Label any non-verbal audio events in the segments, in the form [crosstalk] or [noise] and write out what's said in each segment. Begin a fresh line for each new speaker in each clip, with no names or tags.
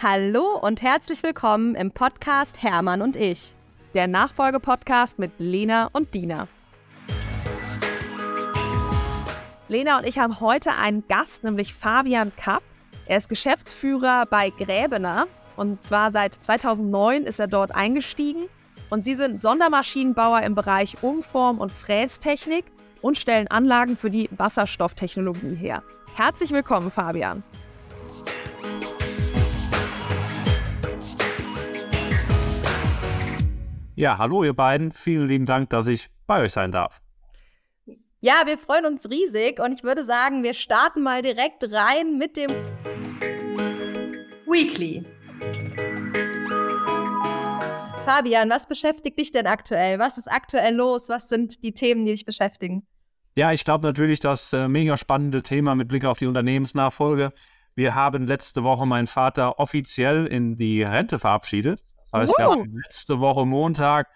Hallo und herzlich willkommen im Podcast Hermann und ich.
Der Nachfolgepodcast mit Lena und Dina. Lena und ich haben heute einen Gast, nämlich Fabian Kapp. Er ist Geschäftsführer bei Gräbener und zwar seit 2009 ist er dort eingestiegen. Und sie sind Sondermaschinenbauer im Bereich Umform- und Frästechnik und stellen Anlagen für die Wasserstofftechnologie her. Herzlich willkommen, Fabian.
Ja, hallo ihr beiden. Vielen lieben Dank, dass ich bei euch sein darf.
Ja, wir freuen uns riesig und ich würde sagen, wir starten mal direkt rein mit dem Weekly. Fabian, was beschäftigt dich denn aktuell? Was ist aktuell los? Was sind die Themen, die dich beschäftigen?
Ja, ich glaube natürlich das äh, mega spannende Thema mit Blick auf die Unternehmensnachfolge. Wir haben letzte Woche meinen Vater offiziell in die Rente verabschiedet. Das heißt, uh. wir haben letzte Woche Montag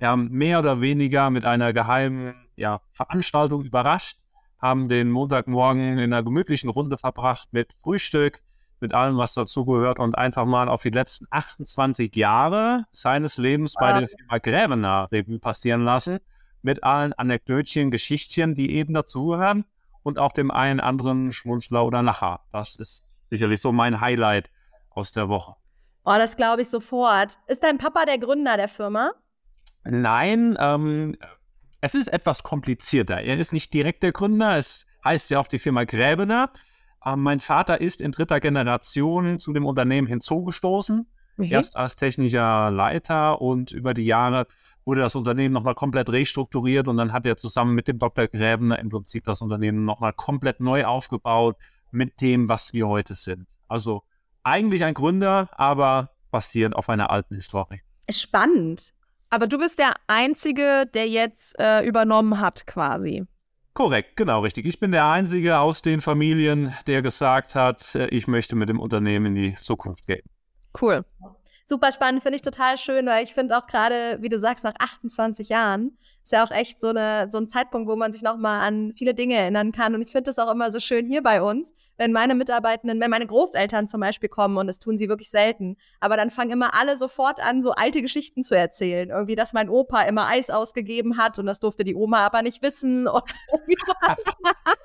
ja, mehr oder weniger mit einer geheimen ja, Veranstaltung überrascht, haben den Montagmorgen in einer gemütlichen Runde verbracht mit Frühstück, mit allem, was dazugehört und einfach mal auf die letzten 28 Jahre seines Lebens bei der Firma Gräbener Revue passieren lassen, mit allen Anekdötchen, Geschichtchen, die eben dazugehören und auch dem einen anderen Schmunzler oder Lacher. Das ist sicherlich so mein Highlight aus der Woche.
Oh, das glaube ich sofort. Ist dein Papa der Gründer der Firma?
Nein, ähm, es ist etwas komplizierter. Er ist nicht direkt der Gründer. Es heißt ja auch die Firma Gräbener. Ähm, mein Vater ist in dritter Generation zu dem Unternehmen hinzugestoßen. Mhm. Erst als technischer Leiter und über die Jahre wurde das Unternehmen nochmal komplett restrukturiert und dann hat er zusammen mit dem Dr. Gräbener im Prinzip das Unternehmen nochmal komplett neu aufgebaut mit dem, was wir heute sind. Also eigentlich ein Gründer, aber basierend auf einer alten Historie.
Spannend.
Aber du bist der Einzige, der jetzt äh, übernommen hat, quasi.
Korrekt, genau richtig. Ich bin der Einzige aus den Familien, der gesagt hat, äh, ich möchte mit dem Unternehmen in die Zukunft gehen.
Cool.
Super spannend, finde ich total schön, weil ich finde auch gerade, wie du sagst, nach 28 Jahren ist ja auch echt so, eine, so ein Zeitpunkt, wo man sich nochmal an viele Dinge erinnern kann. Und ich finde es auch immer so schön hier bei uns, wenn meine Mitarbeitenden, wenn meine Großeltern zum Beispiel kommen, und das tun sie wirklich selten, aber dann fangen immer alle sofort an, so alte Geschichten zu erzählen. Irgendwie, dass mein Opa immer Eis ausgegeben hat und das durfte die Oma aber nicht wissen. Und [laughs] so. [laughs]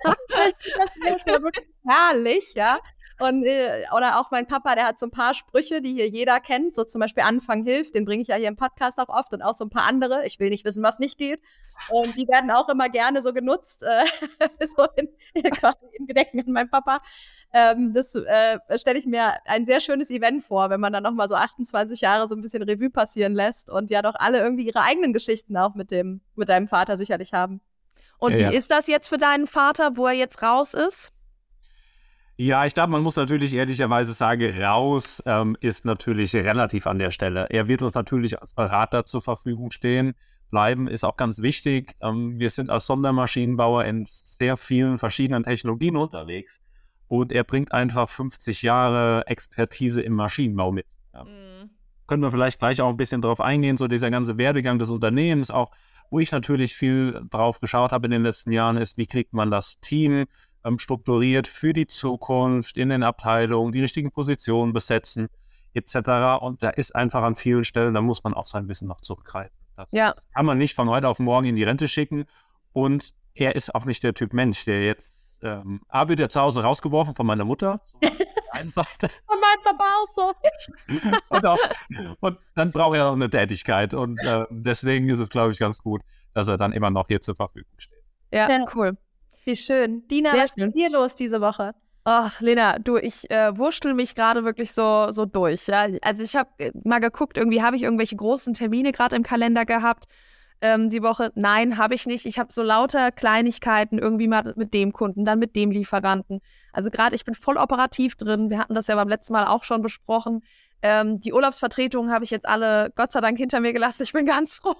das wäre wirklich herrlich, ja. Und, äh, oder auch mein Papa, der hat so ein paar Sprüche, die hier jeder kennt, so zum Beispiel Anfang hilft, den bringe ich ja hier im Podcast auch oft und auch so ein paar andere. Ich will nicht wissen, was nicht geht. Und die werden auch immer gerne so genutzt, äh, [laughs] so in, quasi in Gedenken an meinen Papa. Ähm, das äh, stelle ich mir ein sehr schönes Event vor, wenn man dann nochmal so 28 Jahre so ein bisschen Revue passieren lässt und ja doch alle irgendwie ihre eigenen Geschichten auch mit dem, mit deinem Vater sicherlich haben.
Und ja, wie ja. ist das jetzt für deinen Vater, wo er jetzt raus ist?
Ja, ich glaube, man muss natürlich ehrlicherweise sagen, raus ähm, ist natürlich relativ an der Stelle. Er wird uns natürlich als Berater zur Verfügung stehen. Bleiben ist auch ganz wichtig. Ähm, wir sind als Sondermaschinenbauer in sehr vielen verschiedenen Technologien unterwegs und er bringt einfach 50 Jahre Expertise im Maschinenbau mit. Ja. Mhm. Können wir vielleicht gleich auch ein bisschen drauf eingehen, so dieser ganze Werdegang des Unternehmens, auch wo ich natürlich viel drauf geschaut habe in den letzten Jahren, ist, wie kriegt man das Team ähm, strukturiert für die Zukunft in den Abteilungen, die richtigen Positionen besetzen, etc. Und da ist einfach an vielen Stellen, da muss man auf sein Wissen noch zurückgreifen. Das ja. kann man nicht von heute auf morgen in die Rente schicken. Und er ist auch nicht der Typ Mensch, der jetzt, ähm, A, wird er zu Hause rausgeworfen von meiner Mutter, [laughs] so
einen Seite. Von meinem Papa auch so. [laughs]
und, auch, und, dann braucht er noch eine Tätigkeit. Und äh, deswegen ist es, glaube ich, ganz gut, dass er dann immer noch hier zur Verfügung steht.
Ja, ja. cool. Wie schön. Dina, Sehr was schön. ist hier los diese Woche?
Ach, Lena, du, ich äh, wurschtel mich gerade wirklich so, so durch. Ja? Also ich habe äh, mal geguckt, irgendwie habe ich irgendwelche großen Termine gerade im Kalender gehabt ähm, die Woche. Nein, habe ich nicht. Ich habe so lauter Kleinigkeiten irgendwie mal mit dem Kunden, dann mit dem Lieferanten. Also gerade, ich bin voll operativ drin. Wir hatten das ja beim letzten Mal auch schon besprochen. Ähm, die Urlaubsvertretungen habe ich jetzt alle Gott sei Dank hinter mir gelassen. Ich bin ganz froh.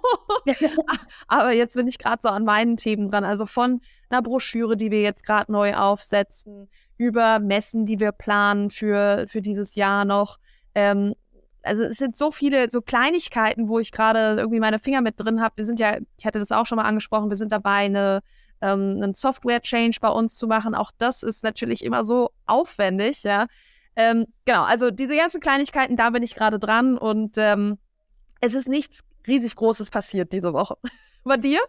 [laughs] [laughs] Aber jetzt bin ich gerade so an meinen Themen dran. Also von einer Broschüre, die wir jetzt gerade neu aufsetzen, über Messen, die wir planen für, für dieses Jahr noch. Ähm, also es sind so viele so Kleinigkeiten, wo ich gerade irgendwie meine Finger mit drin habe. Wir sind ja, ich hatte das auch schon mal angesprochen, wir sind dabei, eine ähm, einen Software-Change bei uns zu machen. Auch das ist natürlich immer so aufwendig, ja. Ähm, genau, also diese ganzen Kleinigkeiten, da bin ich gerade dran und ähm, es ist nichts riesig Großes passiert diese Woche. [laughs] Bei dir?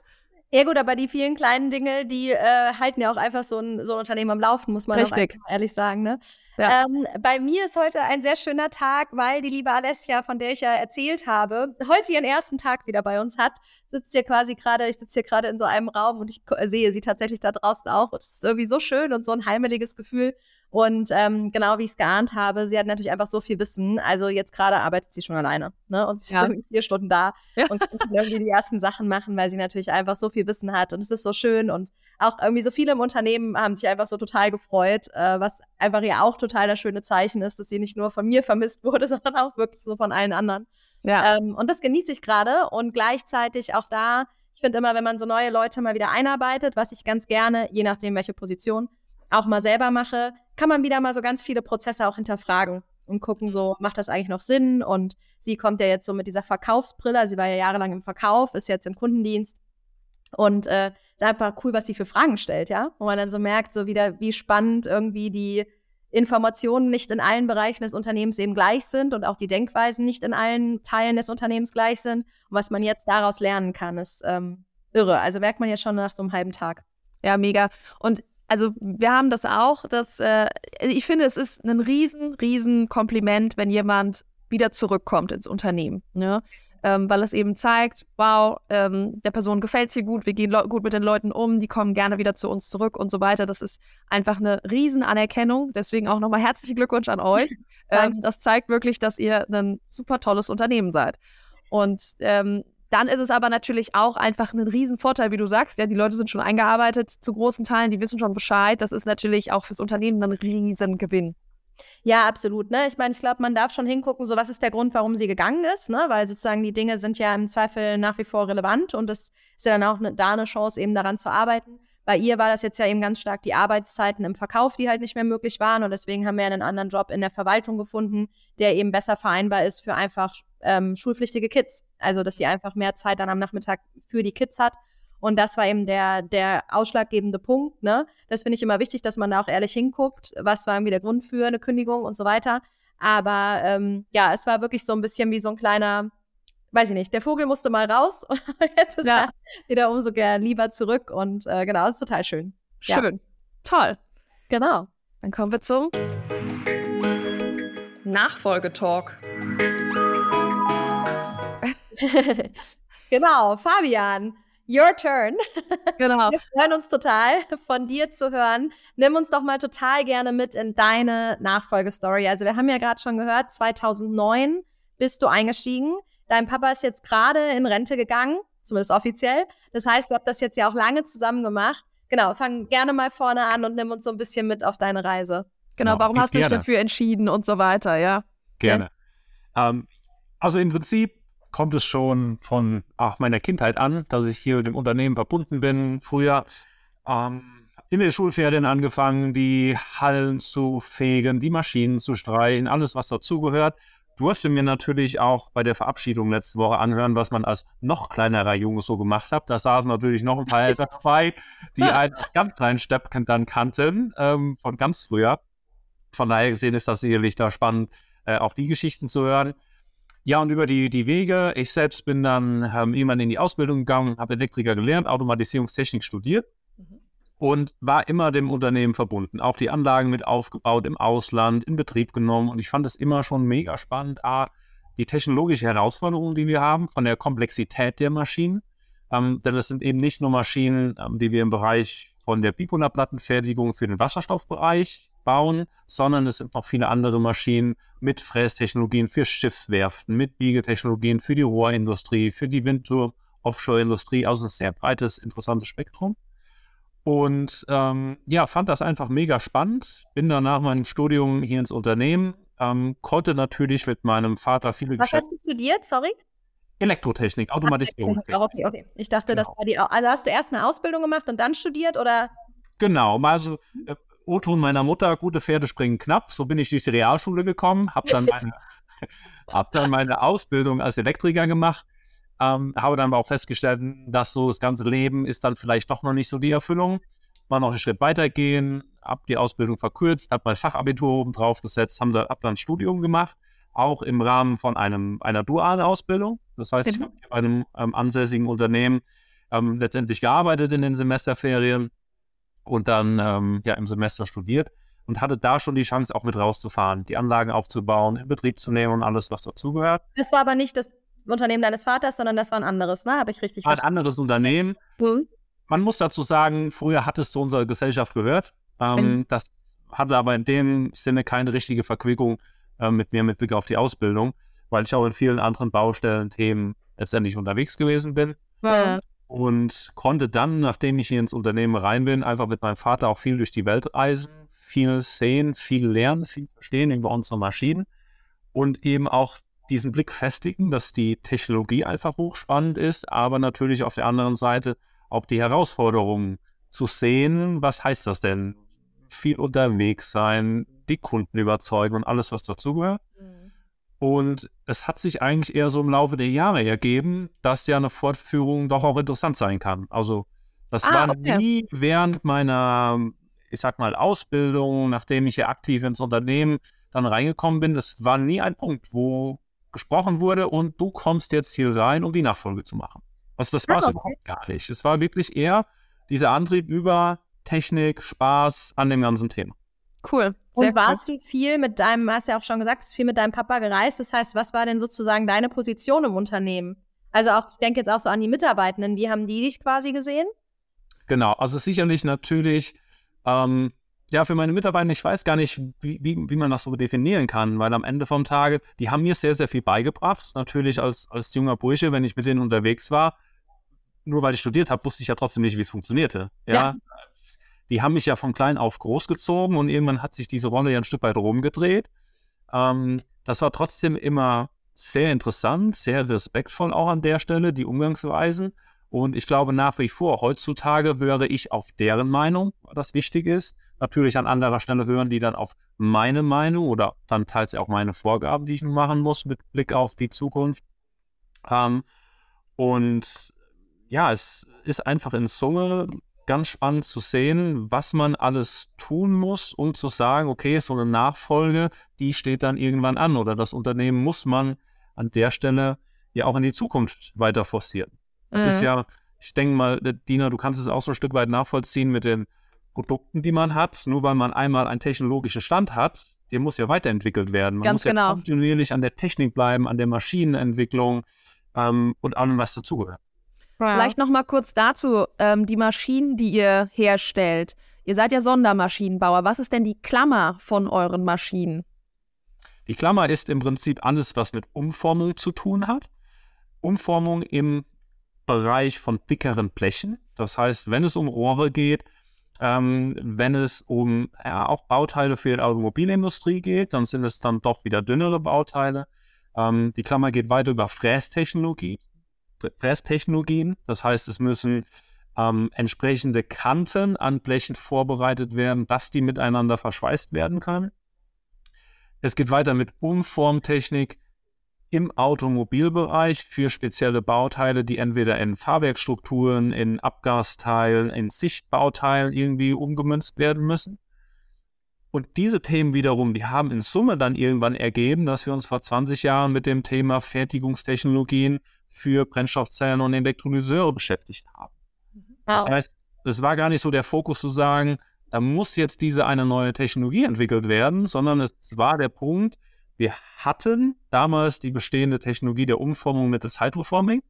Ja gut, aber die vielen kleinen Dinge, die äh, halten ja auch einfach so ein, so ein Unternehmen am Laufen, muss man
Richtig.
ehrlich sagen. Ne?
Ja.
Ähm, bei mir ist heute ein sehr schöner Tag, weil die liebe Alessia, von der ich ja erzählt habe, heute ihren ersten Tag wieder bei uns hat. Sitzt hier quasi gerade, ich sitze hier gerade in so einem Raum und ich sehe sie tatsächlich da draußen auch. Und es ist irgendwie so schön und so ein heimeliges Gefühl. Und ähm, genau wie ich es geahnt habe, sie hat natürlich einfach so viel Wissen. Also jetzt gerade arbeitet sie schon alleine. Ne? Und sie ist
Ja.
irgendwie vier Stunden da
Ja.
und kann irgendwie die ersten Sachen machen, weil sie natürlich einfach so viel Wissen hat. Und es ist so schön. Und auch irgendwie so viele im Unternehmen haben sich einfach so total gefreut, äh, was einfach ja auch total das schöne Zeichen ist, dass sie nicht nur von mir vermisst wurde, [laughs] sondern auch wirklich so von allen anderen.
Ja.
Ähm, und das genieße ich gerade und gleichzeitig auch da, ich finde immer, wenn man so neue Leute mal wieder einarbeitet, was ich ganz gerne, je nachdem welche Position, auch mal selber mache, kann man wieder mal so ganz viele Prozesse auch hinterfragen und gucken, so, macht das eigentlich noch Sinn? Und sie kommt ja jetzt so mit dieser Verkaufsbrille, sie war ja jahrelang im Verkauf, ist jetzt im Kundendienst und äh, einfach cool, was sie für Fragen stellt, ja, wo man dann so merkt, so wieder, wie spannend irgendwie die Informationen nicht in allen Bereichen des Unternehmens eben gleich sind und auch die Denkweisen nicht in allen Teilen des Unternehmens gleich sind. Und was man jetzt daraus lernen kann, ist ähm, irre. Also merkt man ja schon nach so einem halben Tag.
Ja, mega. Und also wir haben das auch, dass äh, ich finde, es ist ein riesen, riesen Kompliment, wenn jemand wieder zurückkommt ins Unternehmen. Ne? Ähm, weil es eben zeigt, wow, ähm, der Person gefällt es hier gut, wir gehen gut mit den Leuten um, die kommen gerne wieder zu uns zurück und so weiter. Das ist einfach eine riesen Anerkennung. Deswegen auch nochmal herzlichen Glückwunsch an euch. [laughs] Ähm, das zeigt wirklich, dass ihr ein super tolles Unternehmen seid. Und ähm, dann ist es aber natürlich auch einfach ein Riesenvorteil, wie du sagst. Ja, die Leute sind schon eingearbeitet zu großen Teilen, die wissen schon Bescheid. Das ist natürlich auch fürs Unternehmen ein Riesengewinn.
Ja, absolut. Ne? Ich meine, ich glaube, man darf schon hingucken, so was ist der Grund, warum sie gegangen ist, ne? Weil sozusagen die Dinge sind ja im Zweifel nach wie vor relevant und es ist ja dann auch ne, da eine Chance, eben daran zu arbeiten. Bei ihr war das jetzt ja eben ganz stark die Arbeitszeiten im Verkauf, die halt nicht mehr möglich waren und deswegen haben wir einen anderen Job in der Verwaltung gefunden, der eben besser vereinbar ist für einfach ähm, schulpflichtige Kids. Also, dass sie einfach mehr Zeit dann am Nachmittag für die Kids hat. Und das war eben der, der ausschlaggebende Punkt. Ne? Das finde ich immer wichtig, dass man da auch ehrlich hinguckt. Was war irgendwie der Grund für eine Kündigung und so weiter. Aber ähm, ja, es war wirklich so ein bisschen wie so ein kleiner, weiß ich nicht, der Vogel musste mal raus [laughs] und jetzt ist
Ja.
er wieder umso gern lieber zurück. Und äh, genau, ist total schön. Ja.
Schön. Toll.
Genau.
Dann kommen wir zum Nachfolgetalk. [laughs]
genau, Fabian, your turn. [laughs]
Genau.
Wir freuen uns total, von dir zu hören. Nimm uns doch mal total gerne mit in deine Nachfolgestory. Also wir haben ja gerade schon gehört, 2009 bist du eingestiegen. Dein Papa ist jetzt gerade in Rente gegangen, zumindest offiziell. Das heißt, ihr habt das jetzt ja auch lange zusammen gemacht. Genau, fang gerne mal vorne an und nimm uns so ein bisschen mit auf deine Reise.
Genau,
Genau,
warum hast du dich dafür entschieden und so weiter, ja?
Gerne. Ähm, also im Prinzip kommt es schon von ach, meiner Kindheit an, dass ich hier mit dem Unternehmen verbunden bin. Früher ähm, in den Schulferien angefangen, die Hallen zu fegen, die Maschinen zu streichen, alles, was dazugehört. Durfte mir natürlich auch bei der Verabschiedung letzte Woche anhören, was man als noch kleinerer Junge so gemacht hat. Da saßen natürlich noch ein paar Eltern [laughs] dabei, die einen ganz kleinen Steppken dann kannten, ähm, von ganz früher. Von daher gesehen ist das sicherlich da spannend, äh, auch die Geschichten zu hören. Ja, und über die, die Wege. Ich selbst bin dann ähm, irgendwann in die Ausbildung gegangen, habe Elektriker gelernt, Automatisierungstechnik studiert und war immer dem Unternehmen verbunden. Auch die Anlagen mit aufgebaut im Ausland, in Betrieb genommen. Und ich fand es immer schon mega spannend, A, die technologische Herausforderung, die wir haben, von der Komplexität der Maschinen. Ähm, denn es sind eben nicht nur Maschinen, ähm, die wir im Bereich von der Bipolarblattenfertigung für den Wasserstoffbereich bauen, sondern es sind noch viele andere Maschinen mit Frästechnologien für Schiffswerften, mit Biegetechnologien für die Rohrindustrie, für die Windturm, Offshore-Industrie, also ein sehr breites, interessantes Spektrum. Und ähm, ja, fand das einfach mega spannend. Bin dann nach meinem Studium hier ins Unternehmen, ähm, konnte natürlich mit meinem Vater viele
Was
Geschäfte.
hast du studiert? Sorry?
Elektrotechnik, Automatisierung.
Ach, okay, okay. Ich dachte, das
Genau.
war die. Also hast du erst eine Ausbildung gemacht und dann studiert oder?
Genau, mal so äh, O-Ton meiner Mutter, gute Pferde springen knapp. So bin ich durch die Realschule gekommen, habe dann meine, [laughs] hab dann meine Ausbildung als Elektriker gemacht, ähm, habe dann aber auch festgestellt, dass so das ganze Leben ist dann vielleicht doch noch nicht so die Erfüllung. mal noch einen Schritt weitergehen, habe die Ausbildung verkürzt, habe mein Fachabitur oben drauf gesetzt, habe da, hab dann ein Studium gemacht, auch im Rahmen von einem, einer dualen Ausbildung. Das heißt, ich
Mhm.
habe bei einem ähm, ansässigen Unternehmen ähm, letztendlich gearbeitet in den Semesterferien und dann ähm, ja im Semester studiert und hatte da schon die Chance, auch mit rauszufahren, die Anlagen aufzubauen, in Betrieb zu nehmen und alles, was dazugehört.
Das war aber nicht das Unternehmen deines Vaters, sondern das war ein anderes, ne? Habe ich richtig
War ein
verstanden?
anderes Unternehmen.
Mhm.
Man muss dazu sagen, früher hat es zu unserer Gesellschaft gehört. Ähm,
Mhm.
Das hatte aber in dem Sinne keine richtige Verquickung äh, mit mir mit Blick auf die Ausbildung, weil ich auch in vielen anderen Baustellen, Themen letztendlich unterwegs gewesen bin.
Ja.
Und konnte dann, nachdem ich hier ins Unternehmen rein bin, einfach mit meinem Vater auch viel durch die Welt reisen, viel sehen, viel lernen, viel verstehen über unsere Maschinen und eben auch diesen Blick festigen, dass die Technologie einfach hochspannend ist, aber natürlich auf der anderen Seite auch die Herausforderungen zu sehen. Was heißt das denn? Viel unterwegs sein, die Kunden überzeugen und alles, was dazugehört. Und es hat sich eigentlich eher so im Laufe der Jahre ergeben, dass ja eine Fortführung doch auch interessant sein kann. Also das
Ah,
war
okay.
nie während meiner, ich sag mal, Ausbildung, nachdem ich ja aktiv ins Unternehmen dann reingekommen bin, das war nie ein Punkt, wo gesprochen wurde und du kommst jetzt hier rein, um die Nachfolge zu machen. Also das war es
Ah, okay.
überhaupt gar nicht. Es war wirklich eher dieser Antrieb über Technik, Spaß an dem ganzen Thema.
Cool. Sehr
Und warst du viel mit deinem, hast ja auch schon gesagt, viel mit deinem Papa gereist. Das heißt, was war denn sozusagen deine Position im Unternehmen? Also auch, ich denke jetzt auch so an die Mitarbeitenden, wie haben die dich quasi gesehen?
Genau, also sicherlich natürlich, ähm, ja, für meine Mitarbeiter, ich weiß gar nicht, wie, wie, wie man das so definieren kann, weil am Ende vom Tage, die haben mir sehr, sehr viel beigebracht. Natürlich als, als junger Bursche, wenn ich mit denen unterwegs war, nur weil ich studiert habe, wusste ich ja trotzdem nicht, wie es funktionierte. Ja.
Ja.
Die haben mich ja von klein auf großgezogen und irgendwann hat sich diese Rolle ja ein Stück weit rumgedreht. Ähm, das war trotzdem immer sehr interessant, sehr respektvoll auch an der Stelle, die Umgangsweisen. Und ich glaube nach wie vor, heutzutage höre ich auf deren Meinung, was wichtig ist. Natürlich an anderer Stelle hören die dann auf meine Meinung oder dann teils auch meine Vorgaben, die ich machen muss mit Blick auf die Zukunft. Ähm, und ja, es ist einfach in Summe ganz spannend zu sehen, was man alles tun muss, um zu sagen, okay, so eine Nachfolge, die steht dann irgendwann an oder das Unternehmen muss man an der Stelle ja auch in die Zukunft weiter forcieren. Ist
Mhm.
ja, ich denke mal, äh, Dina, du kannst es auch so ein Stück weit nachvollziehen mit den Produkten, die man hat. Nur weil man einmal einen technologischen Stand hat, der muss ja weiterentwickelt werden. Man
Ganz
muss ja
genau.
kontinuierlich an der Technik bleiben, an der Maschinenentwicklung ähm, und allem, was dazugehört.
Vielleicht noch mal kurz dazu, ähm, die Maschinen, die ihr herstellt. Ihr seid ja Sondermaschinenbauer. Was ist denn die Klammer von euren Maschinen?
Die Klammer ist im Prinzip alles, was mit Umformung zu tun hat. Umformung im Bereich von dickeren Blechen. Das heißt, wenn es um Rohre geht, ähm, wenn es um ja, auch Bauteile für die Automobilindustrie geht, dann sind es dann doch wieder dünnere Bauteile. Ähm, die Klammer geht weiter über Frästechnologie, Frästechnologien. Das heißt, es müssen ähm, entsprechende Kanten an Blechen vorbereitet werden, dass die miteinander verschweißt werden können. Es geht weiter mit Umformtechnik im Automobilbereich für spezielle Bauteile, die entweder in Fahrwerkstrukturen, in Abgasteilen, in Sichtbauteilen irgendwie umgemünzt werden müssen. Und diese Themen wiederum, die haben in Summe dann irgendwann ergeben, dass wir uns vor 20 Jahren mit dem Thema Fertigungstechnologien für Brennstoffzellen und Elektrolyseure beschäftigt haben. Das
Wow.
heißt, es war gar nicht so der Fokus zu sagen, da muss jetzt diese eine neue Technologie entwickelt werden, sondern es war der Punkt, wir hatten damals die bestehende Technologie der Umformung mittels Hydroforming,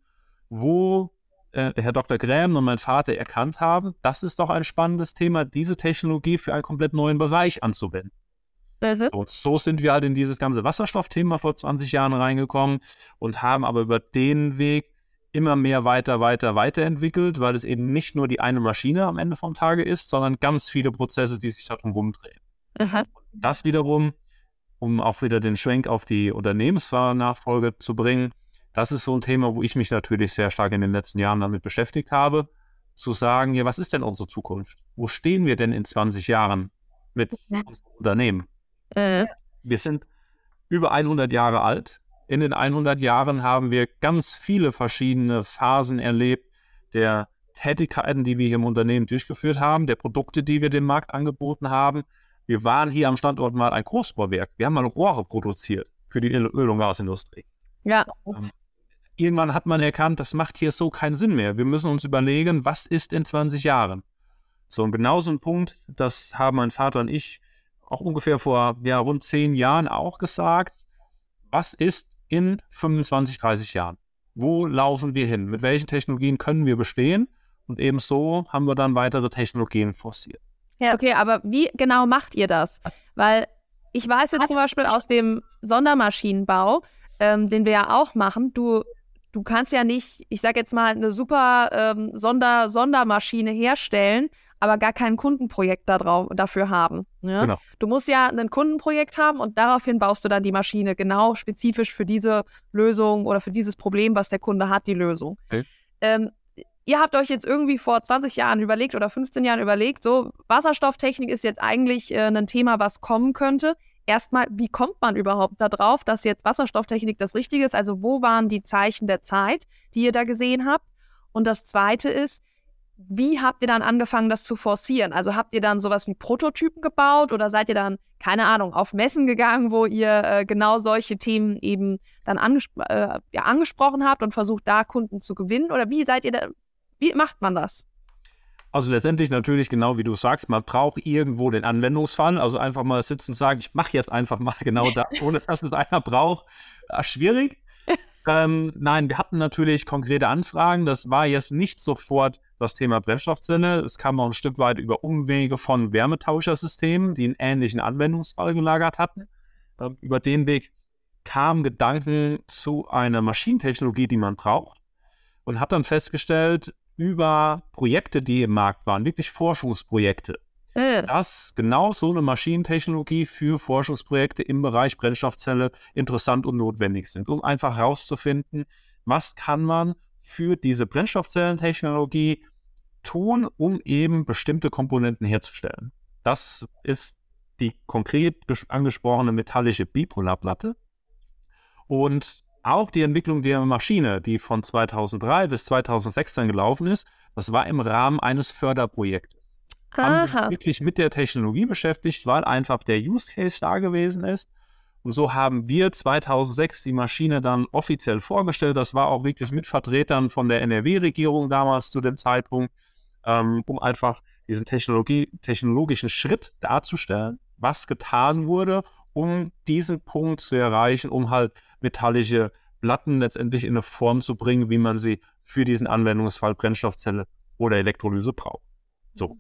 wo äh, der Herr Dr. Graham und mein Vater erkannt haben, das ist doch ein spannendes Thema, diese Technologie für einen komplett neuen Bereich anzuwenden. Und so sind wir halt in dieses ganze Wasserstoffthema vor 20 Jahren reingekommen und haben aber über den Weg immer mehr weiter, weiter, weiterentwickelt, weil es eben nicht nur die eine Maschine am Ende vom Tage ist, sondern ganz viele Prozesse, die sich darum rumdrehen. Das wiederum, um auch wieder den Schwenk auf die Unternehmensnachfolge zu bringen, das ist so ein Thema, wo ich mich natürlich sehr stark in den letzten Jahren damit beschäftigt habe, zu sagen, ja, was ist denn unsere Zukunft? Wo stehen wir denn in 20 Jahren mit unserem Unternehmen?
Äh,
Wir sind über 100 Jahre alt. In den 100 Jahren haben wir ganz viele verschiedene Phasen erlebt der Tätigkeiten, die wir hier im Unternehmen durchgeführt haben, der Produkte, die wir dem Markt angeboten haben. Wir waren hier am Standort mal ein Großbauwerk. Wir haben mal Rohre produziert für die Öl- und Gasindustrie.
Ja.
Ähm, irgendwann hat man erkannt, das macht hier so keinen Sinn mehr. Wir müssen uns überlegen, was ist in 20 Jahren? So, und genau so ein Punkt, das haben mein Vater und ich auch ungefähr vor ja, rund zehn Jahren auch gesagt. Was ist in 25, 30 Jahren? Wo laufen wir hin? Mit welchen Technologien können wir bestehen? Und ebenso haben wir dann weitere Technologien forciert.
Ja. Okay, aber wie genau macht ihr das? Weil ich weiß jetzt zum Beispiel aus dem Sondermaschinenbau, ähm, den wir ja auch machen, du, du kannst ja nicht, ich sag jetzt mal, eine super ähm, Sonder, Sondermaschine herstellen, aber gar kein Kundenprojekt da drauf, dafür haben. Ja? Genau. Du musst ja ein Kundenprojekt haben und daraufhin baust du dann die Maschine genau spezifisch für diese Lösung oder für dieses Problem, was der Kunde hat, die Lösung. Okay. Ähm, ihr habt euch jetzt irgendwie vor 20 Jahren überlegt oder 15 Jahren überlegt, so Wasserstofftechnik ist jetzt eigentlich äh, ein Thema, was kommen könnte. Erstmal, wie kommt man überhaupt darauf, dass jetzt Wasserstofftechnik das Richtige ist? Also wo waren die Zeichen der Zeit, die ihr da gesehen habt? Und das Zweite ist, wie habt ihr dann angefangen, das zu forcieren? Also habt ihr dann sowas wie Prototypen gebaut oder seid ihr dann, keine Ahnung, auf Messen gegangen, wo ihr äh, genau solche Themen eben dann angespro äh, ja, angesprochen habt und versucht, da Kunden zu gewinnen? Oder wie seid ihr da, wie macht man das?
Also letztendlich natürlich genau wie du sagst, man braucht irgendwo den Anwendungsfall. Also einfach mal sitzen und sagen, ich mache jetzt einfach mal genau das, [laughs] ohne dass es einer braucht. Ach, schwierig. [laughs] ähm, nein, wir hatten natürlich konkrete Anfragen. Das war jetzt nicht sofort das Thema Brennstoffzelle. Es kam auch ein Stück weit über Umwege von Wärmetauschersystemen, die einen ähnlichen Anwendungsfall gelagert hatten. Ähm, über den Weg kamen Gedanken zu einer Maschinentechnologie, die man braucht. Und hat dann festgestellt, über Projekte, die im Markt waren, wirklich Forschungsprojekte, äh. dass genau so eine Maschinentechnologie für Forschungsprojekte im Bereich Brennstoffzelle interessant und notwendig sind, um einfach herauszufinden, was kann man für diese Brennstoffzellentechnologie tun, um eben bestimmte Komponenten herzustellen. Das ist die konkret angesprochene metallische Bipolarplatte. Und auch die Entwicklung der Maschine, die von 2003 bis 2016 gelaufen ist, das war im Rahmen eines Förderprojektes. Aha. Haben sich wirklich mit der Technologie beschäftigt, weil einfach der Use Case da gewesen ist. Und so haben wir 2006 die Maschine dann offiziell vorgestellt. Das war auch wirklich mit Vertretern von der NRW-Regierung damals zu dem Zeitpunkt, ähm, um einfach diesen Technologie, technologischen Schritt darzustellen, was getan wurde, um diesen Punkt zu erreichen, um halt metallische Platten letztendlich in eine Form zu bringen, wie man sie für diesen Anwendungsfall Brennstoffzelle oder Elektrolyse braucht. So.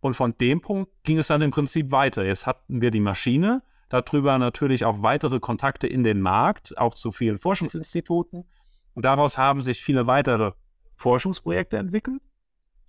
Und von dem Punkt ging es dann im Prinzip weiter. Jetzt hatten wir die Maschine, darüber natürlich auch weitere Kontakte in den Markt, auch zu vielen Forschungsinstituten. Und daraus haben sich viele weitere Forschungsprojekte entwickelt.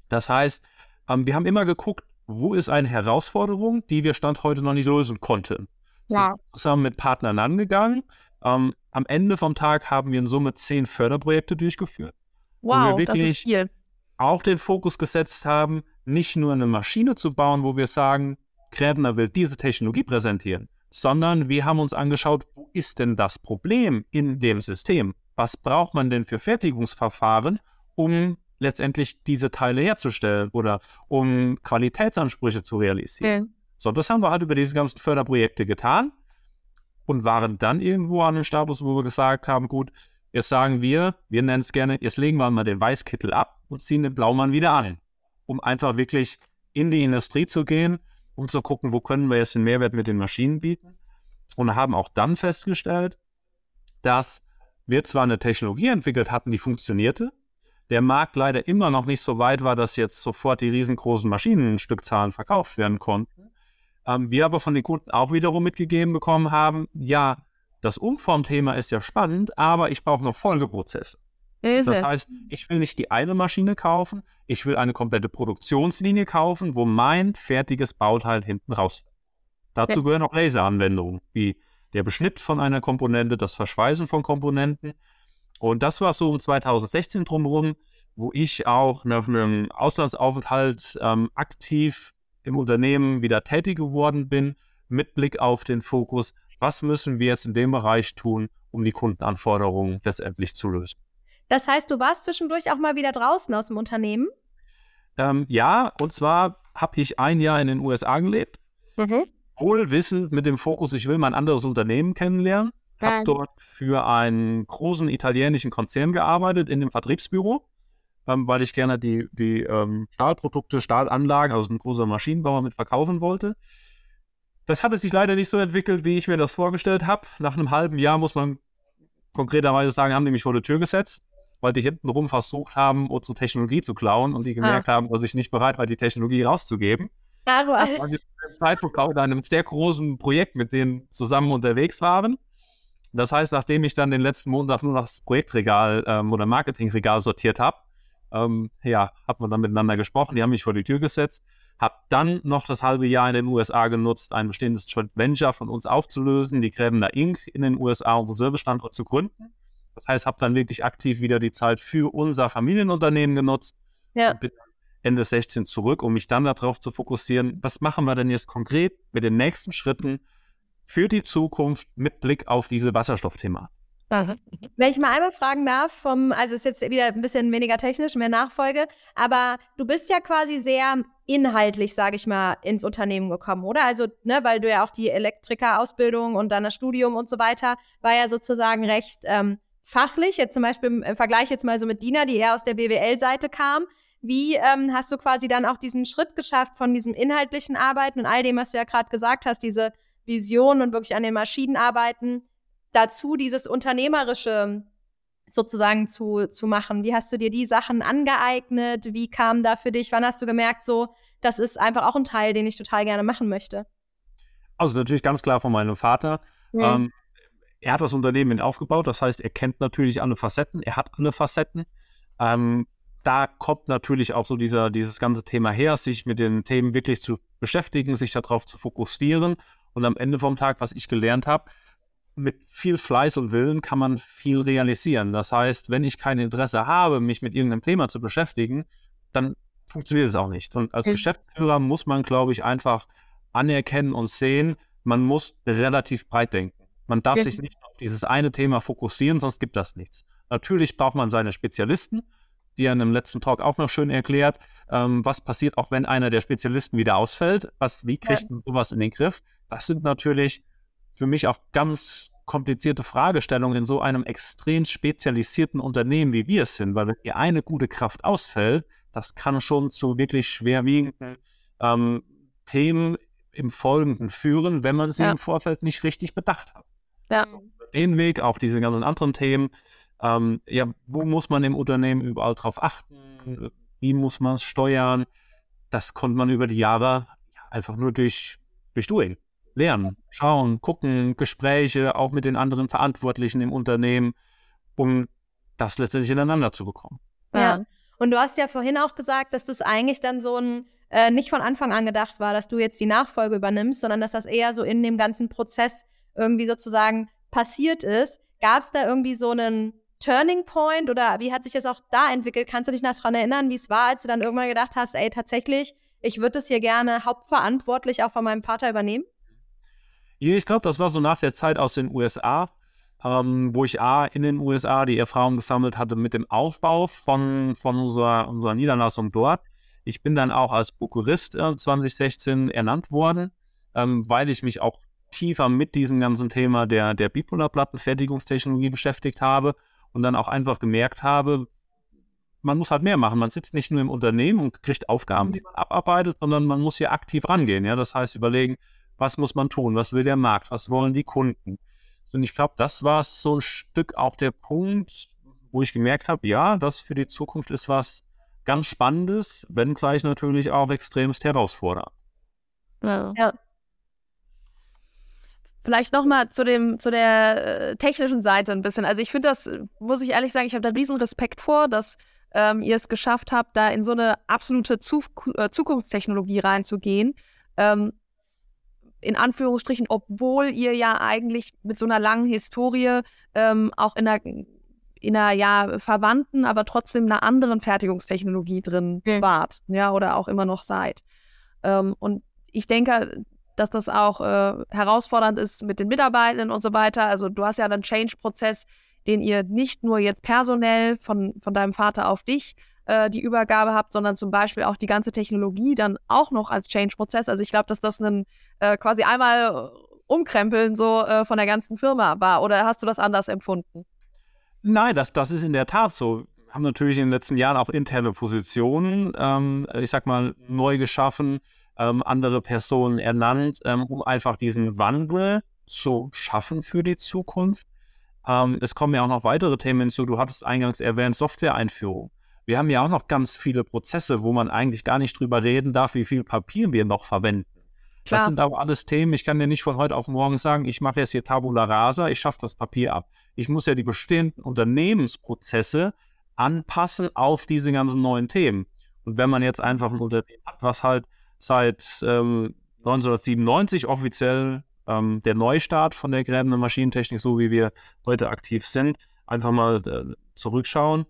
Das heißt, ähm, wir haben immer geguckt, wo ist eine Herausforderung, die wir Stand heute noch nicht lösen konnten ja. sind zusammen mit Partnern angegangen. Ähm, am Ende vom Tag haben wir in Summe zehn Förderprojekte durchgeführt.
Wow, das ist viel.
Auch den Fokus gesetzt haben, nicht nur eine Maschine zu bauen, wo wir sagen, Gräbner will diese Technologie präsentieren, sondern wir haben uns angeschaut, wo ist denn das Problem in dem System? Was braucht man denn für Fertigungsverfahren, um letztendlich diese Teile herzustellen oder um Qualitätsansprüche zu realisieren? Okay. So, das haben wir halt über diese ganzen Förderprojekte getan und waren dann irgendwo an einem Status, wo wir gesagt haben, gut, jetzt sagen wir, wir nennen es gerne, jetzt legen wir mal den Weißkittel ab und ziehen den Blaumann wieder an, um einfach wirklich in die Industrie zu gehen, um zu gucken, wo können wir jetzt den Mehrwert mit den Maschinen bieten. Und haben auch dann festgestellt, dass wir zwar eine Technologie entwickelt hatten, die funktionierte, der Markt leider immer noch nicht so weit war, dass jetzt sofort die riesengroßen Maschinenstückzahlen verkauft werden konnten. Ähm, wir aber von den Kunden auch wiederum mitgegeben bekommen haben, ja, das Umformthema ist ja spannend, aber ich brauche noch Folgeprozesse. Hilfe. Das heißt, ich will nicht die eine Maschine kaufen, ich will eine komplette Produktionslinie kaufen, wo mein fertiges Bauteil hinten raus. Dazu ja. gehören auch Laseranwendungen, wie der Beschnitt von einer Komponente, das Verschweißen von Komponenten. Und das war so 2016 drumherum, wo ich auch nach einem Auslandsaufenthalt ähm, aktiv im Unternehmen wieder tätig geworden bin, mit Blick auf den Fokus, was müssen wir jetzt in dem Bereich tun, um die Kundenanforderungen letztendlich zu lösen.
Das heißt, du warst zwischendurch auch mal wieder draußen aus dem Unternehmen?
Ähm, ja, und zwar habe ich ein Jahr in den USA gelebt.
Mhm.
Wohl wissend mit dem Fokus, ich will mal ein anderes Unternehmen kennenlernen. Habe dort für einen großen italienischen Konzern gearbeitet in dem Vertriebsbüro, ähm, weil ich gerne die, die ähm, Stahlprodukte, Stahlanlagen, also ein großer Maschinenbauer mit verkaufen wollte. Das hatte sich leider nicht so entwickelt, wie ich mir das vorgestellt habe. Nach einem halben Jahr muss man konkreterweise sagen, haben die mich vor die Tür gesetzt, weil die hintenrum versucht haben, unsere Technologie zu klauen und die gemerkt haben, dass ich nicht bereit war, die Technologie rauszugeben. Zu dem Zeitpunkt auch in einem sehr großen Projekt mit denen zusammen unterwegs waren. Das heißt, nachdem ich dann den letzten Montag nur noch das Projektregal ähm, oder Marketingregal sortiert habe, ähm, ja, hat man dann miteinander gesprochen, die haben mich vor die Tür gesetzt, habe dann noch das halbe Jahr in den USA genutzt, ein bestehendes Joint Venture von uns aufzulösen, die Gräbener Inc. in den USA, unseren Servicestandort zu gründen. Das heißt, habe dann wirklich aktiv wieder die Zeit für unser Familienunternehmen genutzt
Ja.
und bin Ende 16 zurück, um mich dann darauf zu fokussieren, was machen wir denn jetzt konkret mit den nächsten Schritten für die Zukunft mit Blick auf diese Wasserstoffthema.
Wenn ich mal einmal fragen darf, vom, also ist jetzt wieder ein bisschen weniger technisch, mehr Nachfolge, aber du bist ja quasi sehr inhaltlich, sage ich mal, ins Unternehmen gekommen, oder? Also, ne, weil du ja auch die Elektrikerausbildung und dann das Studium und so weiter, war ja sozusagen recht ähm, fachlich. Jetzt zum Beispiel im, im Vergleich jetzt mal so mit Dina, die eher aus der BWL-Seite kam. Wie ähm, hast du quasi dann auch diesen Schritt geschafft von diesem inhaltlichen Arbeiten und all dem, was du ja gerade gesagt hast, diese Vision und wirklich an den Maschinen arbeiten, dazu dieses Unternehmerische sozusagen zu, zu machen? Wie hast du dir die Sachen angeeignet? Wie kam da für dich? Wann hast du gemerkt, so, das ist einfach auch ein Teil, den ich total gerne machen möchte?
Also natürlich ganz klar von meinem Vater. Ähm, er hat das Unternehmen mit aufgebaut, das heißt, er kennt natürlich alle Facetten, er hat alle Facetten. Ähm, da kommt natürlich auch so dieser, dieses ganze Thema her, sich mit den Themen wirklich zu beschäftigen, sich darauf zu fokussieren. Und am Ende vom Tag, was ich gelernt habe, mit viel Fleiß und Willen kann man viel realisieren. Das heißt, wenn ich kein Interesse habe, mich mit irgendeinem Thema zu beschäftigen, dann funktioniert es auch nicht. Und als
Mhm.
Geschäftsführer muss man, glaube ich, einfach anerkennen und sehen, man muss relativ breit denken. Man darf
Ja.
sich nicht auf dieses eine Thema fokussieren, sonst gibt das nichts. Natürlich braucht man seine Spezialisten, die er in dem letzten Talk auch noch schön erklärt, ähm, was passiert auch, wenn einer der Spezialisten wieder ausfällt, was, wie kriegt man sowas in den Griff? Das sind natürlich für mich auch ganz komplizierte Fragestellungen in so einem extrem spezialisierten Unternehmen, wie wir es sind, weil wenn hier eine gute Kraft ausfällt, das kann schon zu wirklich schwerwiegenden ähm, Themen im Folgenden führen, wenn man sie
Ja.
im Vorfeld nicht richtig bedacht hat.
Ja.
Den Weg, auch diese ganzen anderen Themen. Ähm, ja, wo muss man im Unternehmen überall drauf achten? Wie muss man es steuern? Das konnte man über die Jahre ja, einfach nur durch, durch Doing lernen, schauen, gucken, Gespräche auch mit den anderen Verantwortlichen im Unternehmen, um das letztendlich ineinander zu bekommen.
Ja. Und du hast ja vorhin auch gesagt, dass das eigentlich dann so ein äh, nicht von Anfang an gedacht war, dass du jetzt die Nachfolge übernimmst, sondern dass das eher so in dem ganzen Prozess irgendwie sozusagen passiert ist. Gab es da irgendwie so einen Turning Point oder wie hat sich das auch da entwickelt? Kannst du dich noch daran erinnern, wie es war, als du dann irgendwann gedacht hast, ey, tatsächlich, ich würde das hier gerne hauptverantwortlich auch von meinem Vater übernehmen?
Ich glaube, das war so nach der Zeit aus den USA, ähm, wo ich A, in den USA die Erfahrung gesammelt hatte mit dem Aufbau von, von unserer, unserer Niederlassung dort. Ich bin dann auch als Prokurist äh, 2016 ernannt worden, ähm, weil ich mich auch tiefer mit diesem ganzen Thema der, der Bipolarplattenfertigungstechnologie beschäftigt habe und dann auch einfach gemerkt habe, man muss halt mehr machen. Man sitzt nicht nur im Unternehmen und kriegt Aufgaben, die man abarbeitet, sondern man muss hier aktiv rangehen. Ja? Das heißt, überlegen, was muss man tun, was will der Markt, was wollen die Kunden. Und ich glaube, das war so ein Stück auch der Punkt, wo ich gemerkt habe, ja, das für die Zukunft ist was ganz Spannendes, wenngleich natürlich auch extremst herausfordernd.
Ja.
Ja.
Vielleicht nochmal zu dem, zu der äh, technischen Seite ein bisschen. Also ich finde das, muss ich ehrlich sagen, ich habe da riesen Respekt vor, dass ähm, ihr es geschafft habt, da in so eine absolute Zu äh, Zukunftstechnologie reinzugehen. Ähm, in Anführungsstrichen, obwohl ihr ja eigentlich mit so einer langen Historie ähm, auch in einer, in einer ja verwandten, aber trotzdem einer anderen Fertigungstechnologie drin
Mhm.
wart, ja, oder auch immer noch seid. Ähm, und ich denke, dass das auch äh, herausfordernd ist mit den Mitarbeitenden und so weiter. Also du hast ja einen Change-Prozess, den ihr nicht nur jetzt personell von, von deinem Vater auf dich äh, die Übergabe habt, sondern zum Beispiel auch die ganze Technologie dann auch noch als Change-Prozess. Also ich glaube, dass das ein äh, quasi einmal umkrempeln so äh, von der ganzen Firma war. Oder hast du das anders empfunden?
Nein, das, das ist in der Tat so. Wir haben natürlich in den letzten Jahren auch interne Positionen, ähm, ich sag mal, neu geschaffen, ähm, andere Personen ernannt, ähm, um einfach diesen Wandel zu schaffen für die Zukunft. Ähm, es kommen ja auch noch weitere Themen hinzu. Du hattest eingangs erwähnt, Software-Einführung. Wir haben ja auch noch ganz viele Prozesse, wo man eigentlich gar nicht drüber reden darf, wie viel Papier wir noch verwenden. Klar. Das sind aber alles Themen. Ich kann dir nicht von heute auf morgen sagen, ich mache jetzt hier Tabula Rasa, ich schaffe das Papier ab. Ich muss ja die bestehenden Unternehmensprozesse anpassen auf diese ganzen neuen Themen. Und wenn man jetzt einfach ein Unternehmen hat, was halt seit ähm, 1997 offiziell ähm, der Neustart von der gräbenden Maschinentechnik, so wie wir heute aktiv sind, einfach mal äh, zurückschauen,